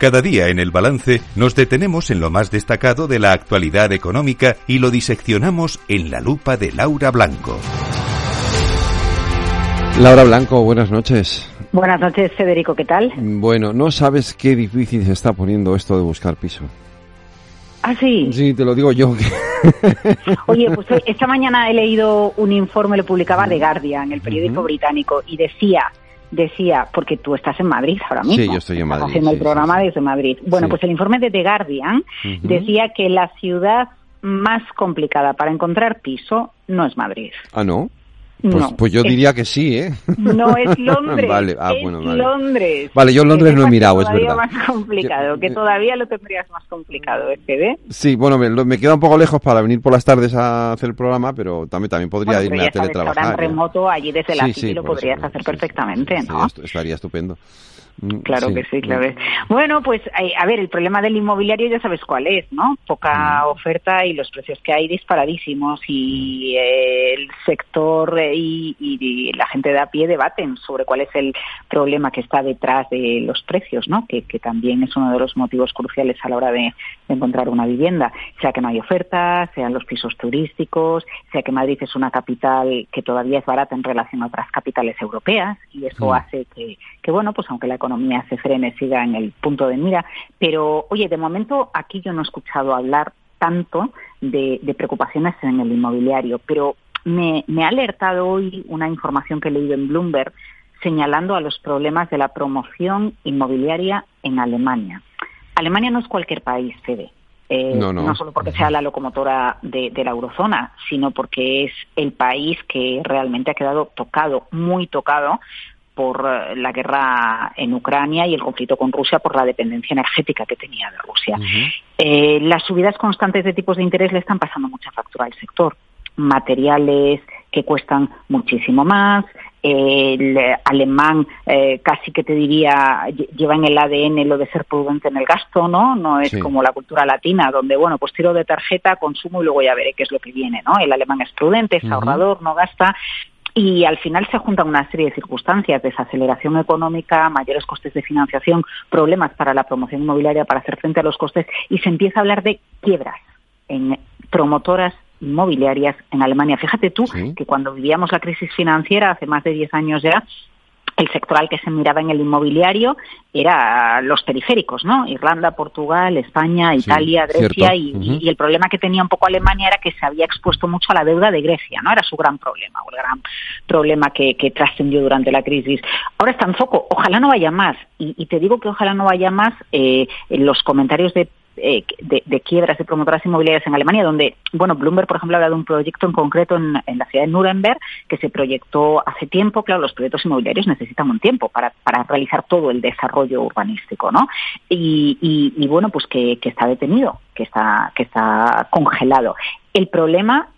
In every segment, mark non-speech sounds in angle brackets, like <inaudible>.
Cada día en el balance nos detenemos en lo más destacado de la actualidad económica y lo diseccionamos en la lupa de Laura Blanco. Laura Blanco, buenas noches. Buenas noches, Federico, ¿qué tal? Bueno, no sabes qué difícil se está poniendo esto de buscar piso. ¿Ah, sí? Sí, te lo digo yo. <laughs> Oye, pues esta mañana he leído un informe, lo publicaba The Guardian, el periódico británico, y decía decía, porque tú estás en Madrid ahora mismo. Sí, yo estoy en Madrid. haciendo el programa desde Madrid. Bueno, pues el informe de The Guardian decía que la ciudad más complicada para encontrar piso no es Madrid. Ah, ¿no? Pues, pues yo diría que sí, ¿eh? No, es <laughs> Londres. vale, ah, es bueno, vale. Londres. Vale, yo Londres no he mirado, es verdad. más complicado, que todavía lo tendrías más complicado, ¿eh? Sí, bueno, me, me, queda un poco lejos para venir por las tardes a hacer el programa, pero también, también podría bueno, irme a teletrabajar. Remoto, allí desde la sí, City sí, lo podrías eso, hacer sí, perfectamente, ¿no? Estaría estupendo. Mm, Claro que sí, claro. Bueno, pues a ver, el problema del inmobiliario ya sabes cuál es, ¿no? Poca oferta y los precios que hay disparadísimos y eh, el sector eh, y, y, la gente de a pie debaten sobre cuál es el problema que está detrás de los precios, ¿no? Que, que también es uno de los motivos cruciales a la hora de, de, encontrar una vivienda, sea que no hay oferta, sean los pisos turísticos, sea que Madrid es una capital que todavía es barata en relación a otras capitales europeas y eso Mm. hace que, que, bueno, pues aunque la economía se frene, siga en el punto de mira. Pero, oye, de momento aquí yo no he escuchado hablar tanto de, de preocupaciones en el inmobiliario, pero me, me, ha alertado hoy una información que he leído en Bloomberg señalando a los problemas de la promoción inmobiliaria en Alemania. Alemania no es cualquier país, Fede. Eh, no, no. no, solo porque sea la locomotora de, de, la eurozona, sino porque es el país que realmente ha quedado tocado, muy tocado por la guerra en Ucrania y el conflicto con Rusia por la dependencia energética que tenía de Rusia. Uh -huh. eh, las subidas constantes de tipos de interés le están pasando mucha factura al sector. Materiales que cuestan muchísimo más, el alemán eh, casi que te diría lleva en el ADN lo de ser prudente en el gasto, ¿no? No es Sí. como la cultura latina donde bueno pues tiro de tarjeta, consumo y luego ya veré qué es lo que viene, ¿no? El alemán es prudente, es ahorrador, no gasta y al final se juntan una serie de circunstancias, desaceleración económica, mayores costes de financiación, problemas para la promoción inmobiliaria para hacer frente a los costes y se empieza a hablar de quiebras en promotoras inmobiliarias en Alemania. Fíjate tú Sí. que cuando vivíamos la crisis financiera hace más de 10 años ya, el sector al que se miraba en el inmobiliario era los periféricos, ¿no? Irlanda, Portugal, España, Sí, Italia, Grecia y el problema que tenía un poco Alemania era que se había expuesto mucho a la deuda de Grecia, ¿no? Era su gran problema, o el gran problema que, que trascendió durante la crisis. Ahora está en foco, ojalá no vaya más. Y, y te digo que ojalá no vaya más eh, en los comentarios de eh, de, de, quiebras de promotoras inmobiliarias en Alemania, donde, bueno, Bloomberg, por ejemplo, habla de un proyecto en concreto en, la ciudad de Nuremberg que se proyectó hace tiempo. Claro, los proyectos inmobiliarios necesitan un tiempo para, para realizar todo el desarrollo urbanístico, ¿no? Y, y, y bueno, pues que, que, está detenido, que está, que está congelado. El problema.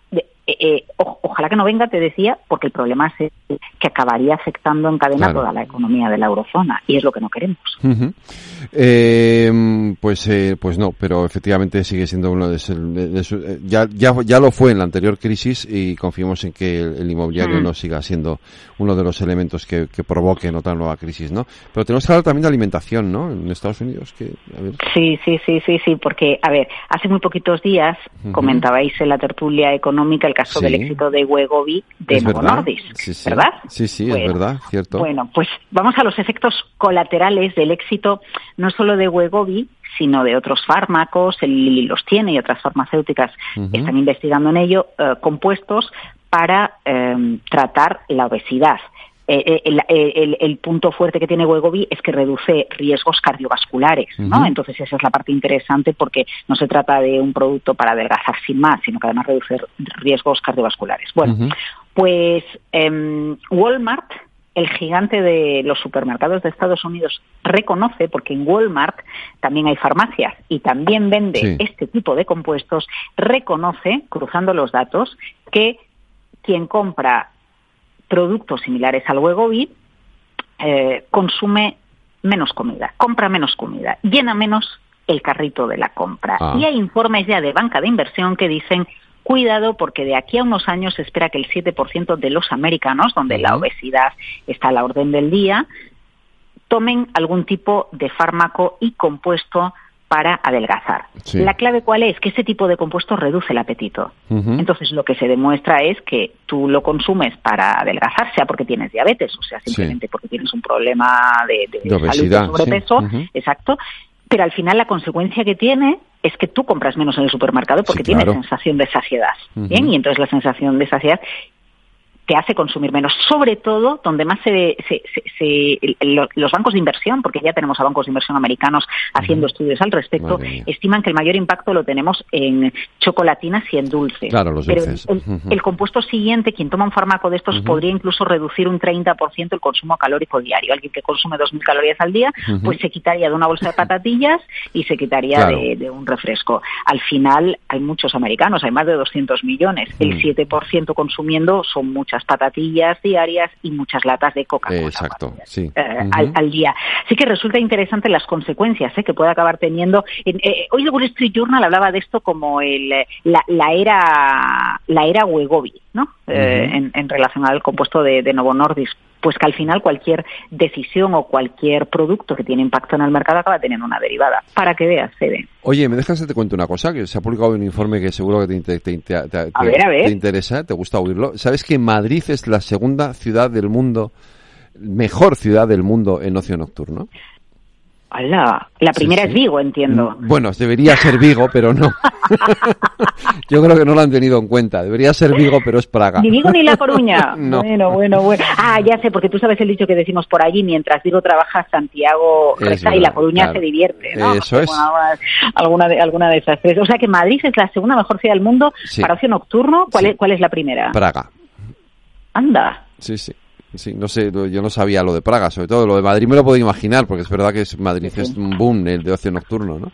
Eh, eh, o, ojalá que no venga, te decía, porque el problema es que acabaría afectando en cadena Claro. toda la economía de la eurozona y es lo que no queremos. Eh, pues eh, pues no, pero efectivamente sigue siendo uno de, de- de eh, ya, ya ya lo fue en la anterior crisis y confiemos en que el, el inmobiliario Mm. no siga siendo uno de los elementos que, que provoquen otra nueva crisis, ¿no? Pero tenemos que hablar también de alimentación, ¿no? En Estados Unidos que a ver, Sí, sí, sí, sí, sí, porque, a ver, hace muy poquitos días comentabais en la tertulia económica el caso Sí. del éxito de Wegovi de ¿Es Novo verdad? Nordisk, Sí, sí. ¿verdad? Sí, sí, es Bueno, verdad, cierto. Bueno, pues vamos a los efectos colaterales del éxito no solo de Wegovi, sino de otros fármacos, el los tiene y otras farmacéuticas Ujú. están investigando en ello, eh, compuestos para eh, tratar la obesidad. Eh, eh, el, el- el punto fuerte que tiene Wegovy es que reduce riesgos cardiovasculares, ¿no? Entonces esa es la parte interesante porque no se trata de un producto para adelgazar sin más, sino que además reduce riesgos cardiovasculares. Bueno, pues em, Walmart, el gigante de los supermercados de Estados Unidos, reconoce, porque en Walmart también hay farmacias y también vende Sí. este tipo de compuestos, reconoce, cruzando los datos, que quien compra productos similares al Wegovy eh, consume menos comida, compra menos comida, llena menos el carrito de la compra. Ah. Y hay informes ya de banca de inversión que dicen cuidado porque de aquí a unos años se espera que el 7% de los americanos, donde la obesidad está a la orden del día, tomen algún tipo de fármaco y compuesto para adelgazar. La clave cuál es? Que ese tipo de compuesto reduce el apetito. Entonces lo que se demuestra es que tú lo consumes para adelgazar, sea porque tienes diabetes, o sea, simplemente porque tienes un problema de, obesidad, sobrepeso, exacto, pero al final la consecuencia que tiene es que tú compras menos en el supermercado porque tienes sensación de saciedad. Bien, y entonces la sensación de saciedad te hace consumir menos, sobre todo donde más se, se, los bancos de inversión, porque ya tenemos a bancos de inversión americanos haciendo estudios al respecto, estiman que el mayor impacto lo tenemos en chocolatinas y en dulces. Claro, los dulces. Pero el, compuesto siguiente, quien toma un fármaco de estos, podría incluso reducir un 30% el consumo calórico diario. Alguien que consume 2.000 calorías al día, pues se quitaría de una bolsa de patatillas y se quitaría de, un refresco. Al final hay muchos americanos, hay más de 200 millones. El 7% consumiendo son muchos muchas patatillas diarias y muchas latas de Coca-Cola. Exacto, sí. Eh, al, día. Así que resulta interesante las consecuencias ¿eh? que puede acabar teniendo. Eh, hoy el Wall Street Journal hablaba de esto como el, la, era la era Wegovy, ¿no? en, relación al compuesto de, de Novo Nordisk pues que al final cualquier decisión o cualquier producto que tiene impacto en el mercado acaba teniendo una derivada. Para que veas, se ve. Oye, ¿me dejas que te cuente una cosa? Que se ha publicado un informe que seguro que te, interesa, te gusta oírlo. ¿Sabes que Madrid es la segunda ciudad del mundo, mejor ciudad del mundo en ocio nocturno? La primera es Vigo, entiendo. Mm, bueno, debería ser Vigo, pero no. <laughs> <laughs> Yo creo que no lo han tenido en cuenta. Debería ser Vigo, pero es Praga. Ni Vigo ni La Coruña. <laughs> Bueno, bueno, bueno. Ah, ya sé, porque tú sabes el dicho que decimos por allí, mientras Vigo trabaja, Santiago resta y La Coruña se divierte, ¿no? Eso es. alguna, de, alguna de esas tres. O sea que Madrid es la segunda mejor ciudad del mundo para ocio nocturno. ¿Cuál, es, ¿Cuál es la primera? Praga. Anda. Sí, sí. Sí, no sé, yo no sabía lo de Praga, sobre todo lo de Madrid me lo puedo imaginar, porque es verdad que es Madrid es un boom el de ocio nocturno, ¿no?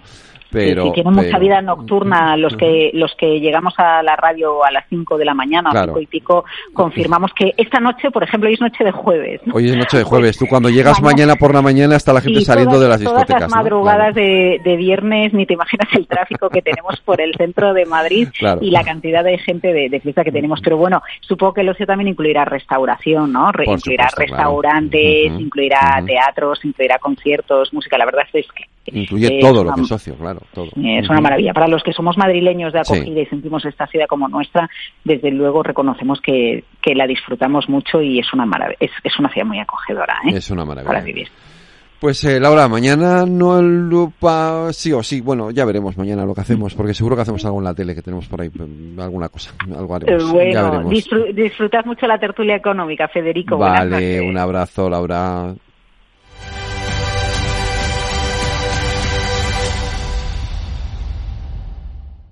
Pero, sí, tienen mucha vida nocturna. Los que los que llegamos a la radio a las 5 de la mañana, claro. y pico, confirmamos que esta noche, por ejemplo, hoy es noche de jueves. Hoy es noche de jueves. Tú cuando llegas mañana por la mañana está la gente saliendo de las discotecas. Todas las madrugadas de, de, viernes, ni te imaginas el tráfico que tenemos por el centro de Madrid <laughs> y la cantidad de gente de, fiesta que tenemos. Pero bueno, supongo que el ocio también incluirá restauración, ¿no? incluirá restaurantes, incluirá teatros, incluirá conciertos, música. La verdad es que Incluye todo lo que es socio, claro. Todo. Es una maravilla. Para los que somos madrileños de acogida y sentimos esta ciudad como nuestra, desde luego reconocemos que, que la disfrutamos mucho y es una maravilla. Es, es una ciudad muy acogedora. ¿eh? Es una maravilla. Para vivir. Pues eh, Laura, mañana no el lupa, sí o sí, bueno, ya veremos mañana lo que hacemos, porque seguro que hacemos algo en la tele que tenemos por ahí, mm, alguna cosa, <laughs> algo haremos. Bueno, disfrutad mucho la tertulia económica, Federico. Vale, un abrazo, Laura.